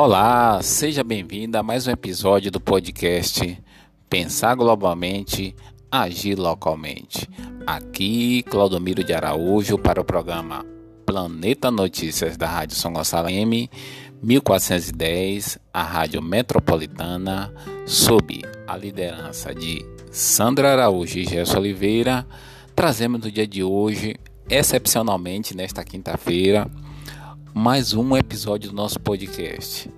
Olá, seja bem-vindo a mais um episódio do podcast Pensar Globalmente, Agir Localmente. Aqui, Claudomiro de Araújo para o programa Planeta Notícias da Rádio São Gonçalo M, 1410, a Rádio Metropolitana, sob a liderança de Sandra Araújo e Gerson Oliveira, trazemos no dia de hoje, excepcionalmente nesta quinta-feira, mais um episódio do nosso podcast.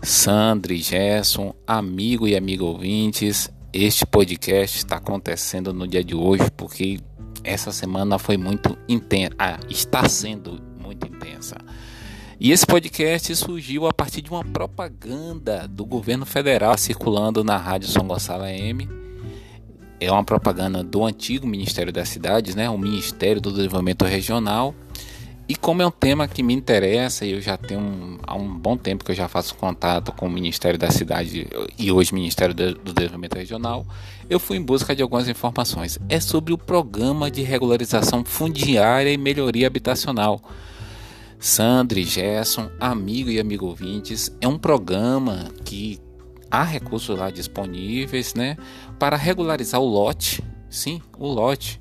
Sandra e Gerson, amigo e amigo ouvintes, este podcast está acontecendo no dia de hoje porque essa semana foi muito intensa, ah, está sendo muito intensa. E esse podcast surgiu a partir de uma propaganda do governo federal circulando na Rádio São Gonçalo AM. É uma propaganda do antigo Ministério das Cidades, né, o Ministério do Desenvolvimento Regional, e como é um tema que me interessa, eu já tenho um, há um bom tempo que eu já faço contato com o Ministério da Cidade e hoje Ministério do Desenvolvimento Regional, eu fui em busca de algumas informações. É sobre o Programa de Regularização Fundiária e Melhoria Habitacional. Sandra e Gerson, amigo e amigo ouvintes, é um programa que há recursos lá disponíveis, né, para regularizar o lote, sim, o lote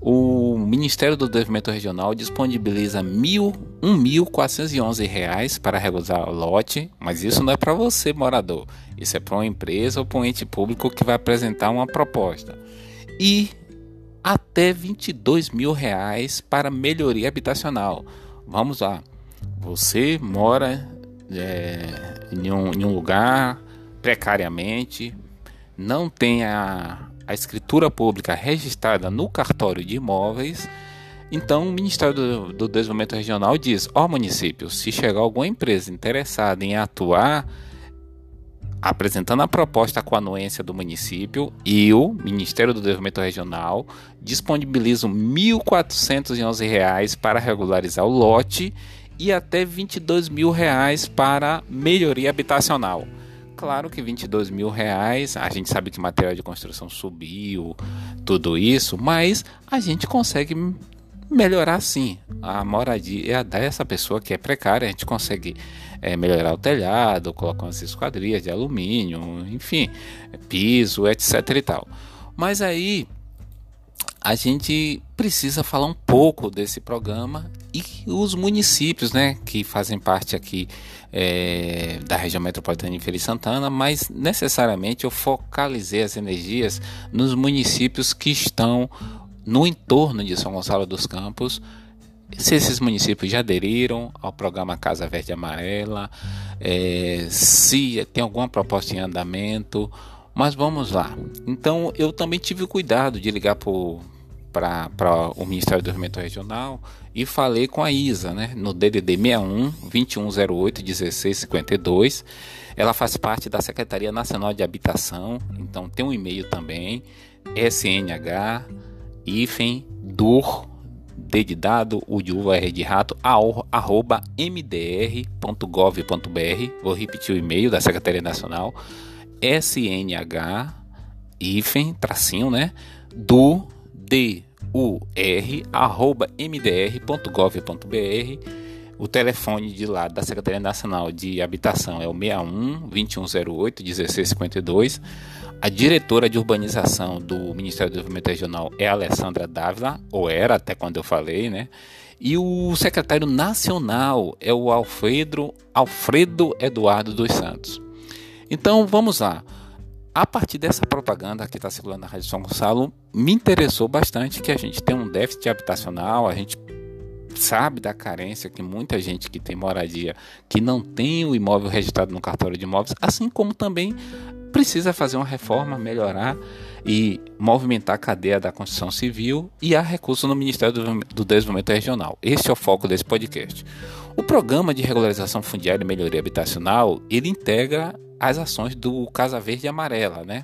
o Ministério do Desenvolvimento Regional disponibiliza R$ 1.411 para regular o lote, mas isso não é para você, morador. Isso é para uma empresa ou para um ente público que vai apresentar uma proposta. E até 22 mil reais para melhoria habitacional. Vamos lá. Você mora é, em, um, em um lugar precariamente, não tem a a escritura pública registrada no cartório de imóveis, então o Ministério do, do Desenvolvimento Regional diz: ó oh, município, se chegar alguma empresa interessada em atuar apresentando a proposta com a anuência do município e o Ministério do Desenvolvimento Regional disponibiliza R$ 1.411 para regularizar o lote e até 22 mil reais para melhoria habitacional. Claro que 22 mil reais, a gente sabe que material de construção subiu, tudo isso, mas a gente consegue melhorar sim a moradia dessa pessoa que é precária. A gente consegue é, melhorar o telhado, colocar umas esquadrias de alumínio, enfim, piso, etc e tal. Mas aí a gente precisa falar um pouco desse programa e os municípios, né, que fazem parte aqui é, da região metropolitana de Feira Santana, mas necessariamente eu focalizei as energias nos municípios que estão no entorno de São Gonçalo dos Campos. Se esses municípios já aderiram ao programa Casa Verde Amarela, é, se tem alguma proposta em andamento, mas vamos lá. Então eu também tive o cuidado de ligar para o Ministério do Desenvolvimento Regional e falei com a Isa, né, no DDD 61 2108 1652. Ela faz parte da Secretaria Nacional de Habitação, então tem um e-mail também, SNH, hífen, DUR, D de dado, U de uva, R de rato, arroba mdr.gov.br. Vou repetir o e-mail da Secretaria Nacional, SNH, hífen, tracinho, né? Do dur@mdr.gov.br. O telefone de lá da Secretaria Nacional de Habitação é o 61 2108 1652. A diretora de urbanização do Ministério do Desenvolvimento Regional é a Alessandra Dávila, ou era até quando eu falei, né? E o secretário nacional é o Alfredo, Alfredo Eduardo dos Santos. Então vamos lá. A partir dessa propaganda que está circulando na Rádio São Gonçalo, me interessou bastante que a gente tem um déficit habitacional, a gente sabe da carência que muita gente que tem moradia, que não tem o imóvel registrado no cartório de imóveis, assim como também precisa fazer uma reforma, melhorar e movimentar a cadeia da construção civil e há recursos no Ministério do Desenvolvimento Regional. Este é o foco desse podcast. O programa de regularização fundiária e melhoria habitacional, ele integra as ações do Casa Verde e Amarela, né?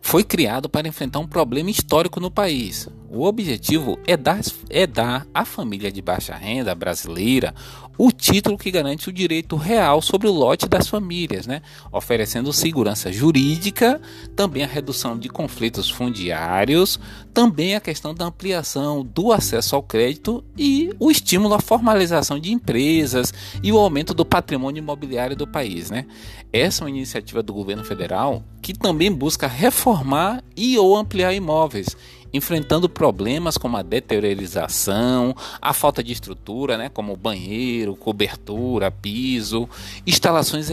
Foi criado para enfrentar um problema histórico no país. O objetivo é dar, é dar à família de baixa renda brasileira o título que garante o direito real sobre o lote das famílias, né? oferecendo segurança jurídica, também a redução de conflitos fundiários, também a questão da ampliação do acesso ao crédito e o estímulo à formalização de empresas e o aumento do patrimônio imobiliário do país. Né? Essa é uma iniciativa do governo federal que também busca reformar e ou ampliar imóveis enfrentando problemas como a deteriorização, a falta de estrutura, né, como banheiro, cobertura, piso, instalações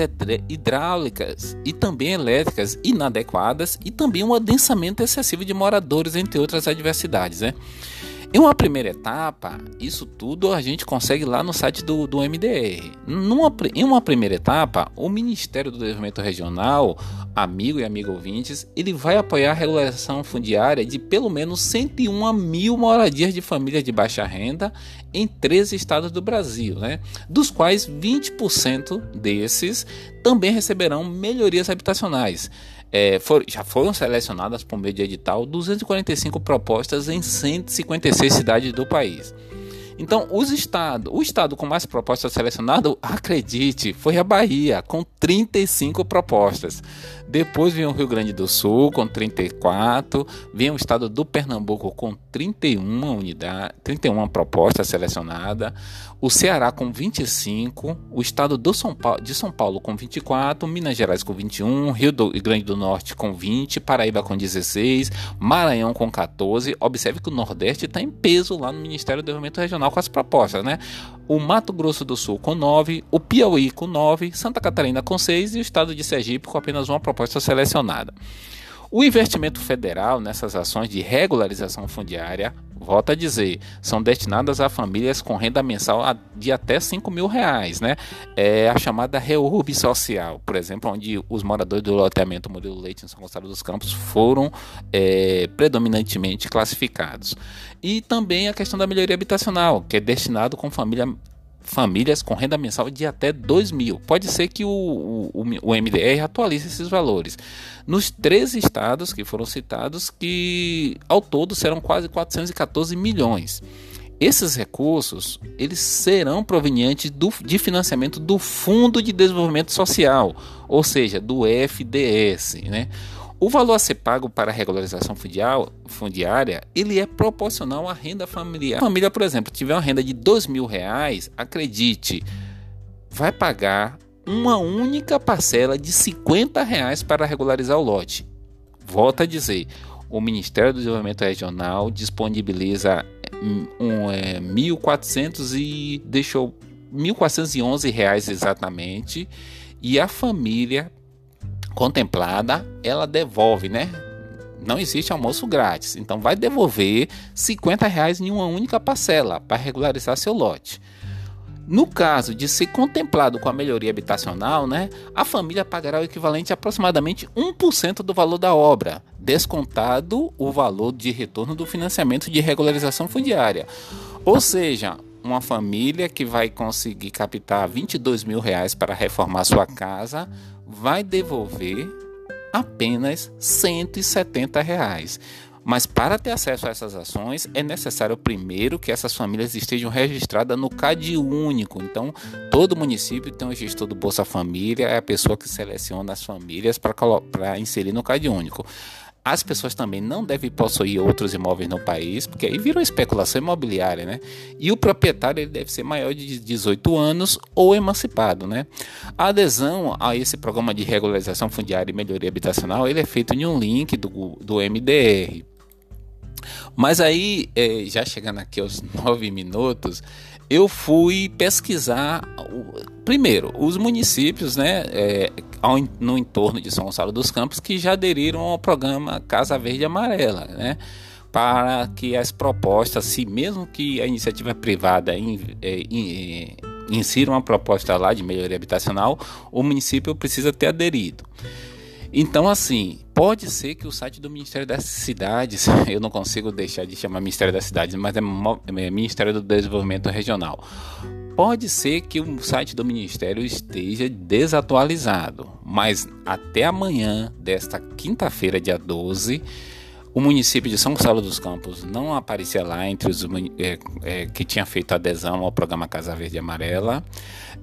hidráulicas e também elétricas inadequadas e também um adensamento excessivo de moradores, entre outras adversidades. Né? Em uma primeira etapa, isso tudo a gente consegue lá no site do, do MDR. Numa, em uma primeira etapa, o Ministério do Desenvolvimento Regional, amigo e amigo ouvintes, ele vai apoiar a regulação fundiária de pelo menos 101 mil moradias de famílias de baixa renda em 13 estados do Brasil, né? dos quais 20% desses também receberão melhorias habitacionais é, for, já foram selecionadas por meio de edital 245 propostas em 156 cidades do país. Então, os estados, o estado com mais propostas selecionado, acredite, foi a Bahia, com 35 propostas. Depois vem o Rio Grande do Sul com 34, vem o estado do Pernambuco com 31 unidades, 31 propostas selecionadas, o Ceará com 25, o estado do São Paulo, de São Paulo com 24, Minas Gerais com 21, Rio Grande do Norte com 20, Paraíba com 16, Maranhão com 14. Observe que o Nordeste está em peso lá no Ministério do Desenvolvimento Regional com as propostas, né? O Mato Grosso do Sul com 9, o Piauí com 9, Santa Catarina com 6 e o estado de Sergipe com apenas uma proposta proposta selecionada. O investimento federal nessas ações de regularização fundiária, volta a dizer, são destinadas a famílias com renda mensal de até 5 mil reais, né? É a chamada reurb social, por exemplo, onde os moradores do loteamento Murilo Leite em São Gonçalo dos Campos foram é, predominantemente classificados. E também a questão da melhoria habitacional, que é destinado com família famílias com renda mensal de até 2 mil. Pode ser que o, o, o MDR atualize esses valores. Nos três estados que foram citados, que ao todo serão quase 414 milhões. Esses recursos eles serão provenientes do, de financiamento do Fundo de Desenvolvimento Social, ou seja, do FDS. Né? O valor a ser pago para a regularização fundiária, ele é proporcional à renda familiar. A família, por exemplo, tiver uma renda de dois mil reais, acredite, vai pagar uma única parcela de 50 reais para regularizar o lote. Volto a dizer, o Ministério do Desenvolvimento Regional disponibiliza um, é, 1.400 e deixou 1.411 reais exatamente e a família contemplada, ela devolve, né? Não existe almoço grátis, então vai devolver 50 reais em uma única parcela para regularizar seu lote. No caso de ser contemplado com a melhoria habitacional, né, a família pagará o equivalente a aproximadamente 1% do valor da obra, descontado o valor de retorno do financiamento de regularização fundiária. Ou seja, uma família que vai conseguir captar 22 mil reais para reformar sua casa vai devolver apenas 170 reais. Mas para ter acesso a essas ações é necessário primeiro que essas famílias estejam registradas no CAD único. Então, todo município tem um gestor do Bolsa Família, é a pessoa que seleciona as famílias para inserir no CAD único. As pessoas também não devem possuir outros imóveis no país, porque aí vira uma especulação imobiliária, né? E o proprietário ele deve ser maior de 18 anos ou emancipado, né? A adesão a esse programa de regularização fundiária e melhoria habitacional, ele é feito em um link do, do MDR. Mas aí, é, já chegando aqui aos nove minutos, eu fui pesquisar, primeiro, os municípios né, é, no entorno de São Gonçalo dos Campos que já aderiram ao programa Casa Verde Amarela, né, para que as propostas, se mesmo que a iniciativa privada in, é, in, é, insira uma proposta lá de melhoria habitacional, o município precisa ter aderido. Então, assim, pode ser que o site do Ministério das Cidades, eu não consigo deixar de chamar Ministério das Cidades, mas é, é Ministério do Desenvolvimento Regional. Pode ser que o site do Ministério esteja desatualizado, mas até amanhã desta quinta-feira, dia 12, O município de São Gonçalo dos Campos não aparecia lá entre os é, é, que tinha feito adesão ao programa Casa Verde e Amarela.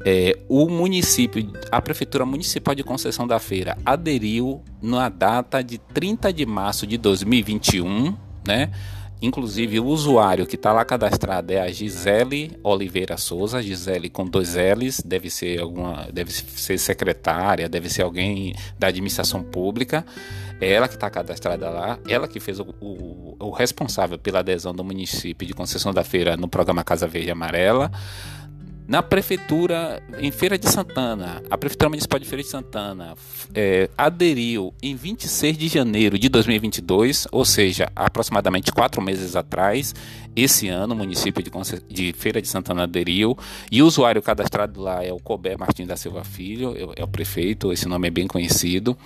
É, o município, a Prefeitura Municipal de Conceição da Feira aderiu na data de 30 de março de 2021, né? Inclusive, o usuário que está lá cadastrado é a Gisele Oliveira Souza, Gisele com dois L's, deve ser alguma, deve ser secretária, deve ser alguém da administração pública. É ela que está cadastrada lá, ela que fez o, o, o responsável pela adesão do município de Conceição da Feira no programa Casa Verde e Amarela. Na prefeitura, em Feira de Santana, a Prefeitura Municipal de Feira de Santana é, aderiu em 26 de janeiro de 2022, ou seja, aproximadamente quatro meses atrás. Esse ano, o município de, de Feira de Santana aderiu e o usuário cadastrado lá é o Cobé Martins da Silva Filho, é, é o prefeito, esse nome é bem conhecido.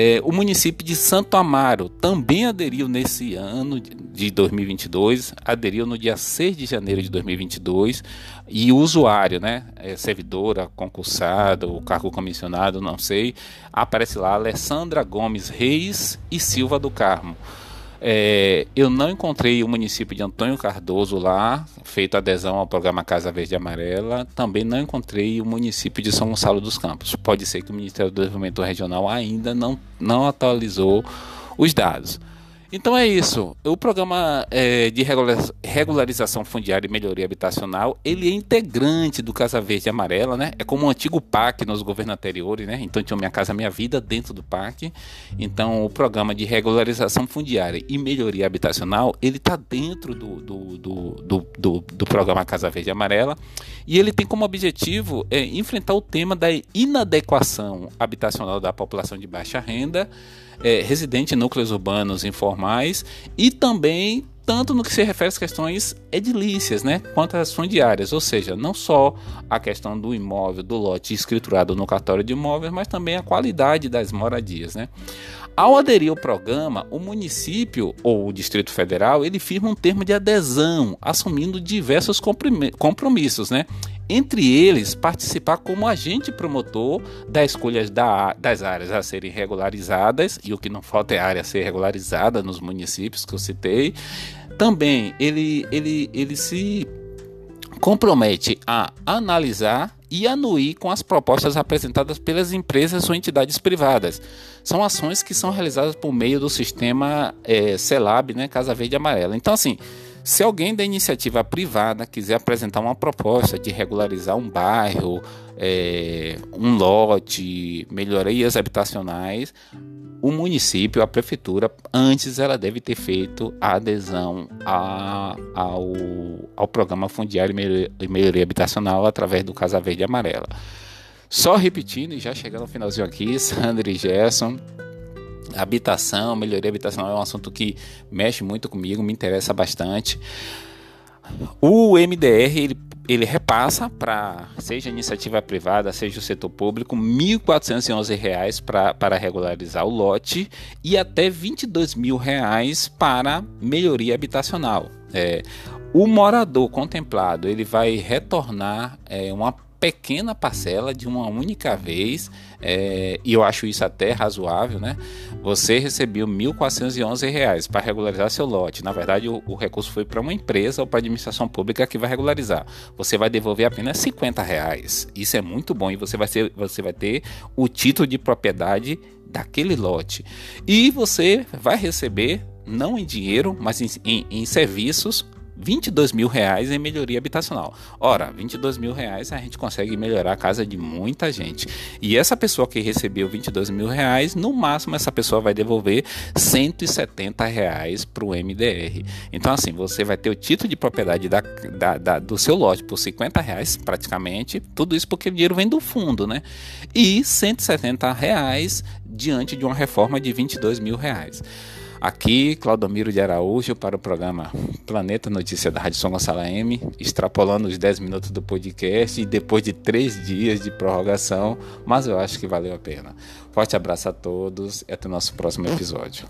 É, o município de Santo Amaro também aderiu nesse ano de 2022, aderiu no dia 6 de janeiro de 2022, e o usuário, né, é, servidora, concursado, o cargo comissionado, não sei, aparece lá Alessandra Gomes Reis e Silva do Carmo. É, eu não encontrei o município de Antônio Cardoso lá, feito adesão ao programa Casa Verde e Amarela. Também não encontrei o município de São Gonçalo dos Campos. Pode ser que o Ministério do Desenvolvimento Regional ainda não, não atualizou os dados. Então é isso. O programa é, de regularização fundiária e melhoria habitacional, ele é integrante do Casa Verde e Amarela, né? É como o um antigo PAC nos governos anteriores, né? Então tinha Minha Casa Minha Vida dentro do PAC. Então o programa de regularização fundiária e melhoria habitacional, ele está dentro do, do, do, do, do programa Casa Verde e Amarela e ele tem como objetivo é, enfrentar o tema da inadequação habitacional da população de baixa renda é, residente em núcleos urbanos informais e também tanto no que se refere às questões edilícias, né, quanto às fundiárias, ou seja, não só a questão do imóvel, do lote escriturado no cartório de imóveis, mas também a qualidade das moradias, né. Ao aderir ao programa, o município ou o Distrito Federal ele firma um termo de adesão, assumindo diversos compromissos, né? Entre eles, participar como agente promotor das escolhas da, das áreas a serem regularizadas, e o que não falta é a área a ser regularizada nos municípios que eu citei. Também ele, ele, ele se compromete a analisar e anuir com as propostas apresentadas pelas empresas ou entidades privadas. São ações que são realizadas por meio do sistema é, CELAB, né, Casa Verde e Amarela. Então, assim, se alguém da iniciativa privada quiser apresentar uma proposta de regularizar um bairro, é, um lote, melhorias habitacionais, o município, a prefeitura, antes ela deve ter feito a adesão a, ao, ao programa fundiário e melhoria habitacional através do Casa Verde e Amarela. Só repetindo e já chegando ao finalzinho aqui, Sandra e Gerson, habitação, melhoria habitacional é um assunto que mexe muito comigo, me interessa bastante. O MDR ele ele repassa para, seja iniciativa privada, seja o setor público, R$ 1.411 para regularizar o lote e até 22 mil reais para melhoria habitacional. É, o morador contemplado ele vai retornar é, uma pequena parcela de uma única vez, é, e eu acho isso até razoável, né? Você recebeu R$ 1.411 para regularizar seu lote. Na verdade, o, o recurso foi para uma empresa ou para a administração pública que vai regularizar. Você vai devolver apenas 50 reais. Isso é muito bom e você vai, ser, você vai ter o título de propriedade daquele lote. E você vai receber, não em dinheiro, mas em, em, em serviços 22 mil reais em melhoria habitacional. Ora, 22 mil reais a gente consegue melhorar a casa de muita gente. E essa pessoa que recebeu 22 mil reais, no máximo essa pessoa vai devolver 170 reais para o MDR. Então, assim, você vai ter o título de propriedade da, da, da, do seu lote por 50 reais praticamente. Tudo isso porque o dinheiro vem do fundo, né? E 170 reais diante de uma reforma de 22 mil reais. Aqui, Claudomiro de Araújo para o programa Planeta Notícia da Rádio São Gonçalo M, extrapolando os 10 minutos do podcast e depois de três dias de prorrogação, mas eu acho que valeu a pena. Forte abraço a todos e até o nosso próximo episódio.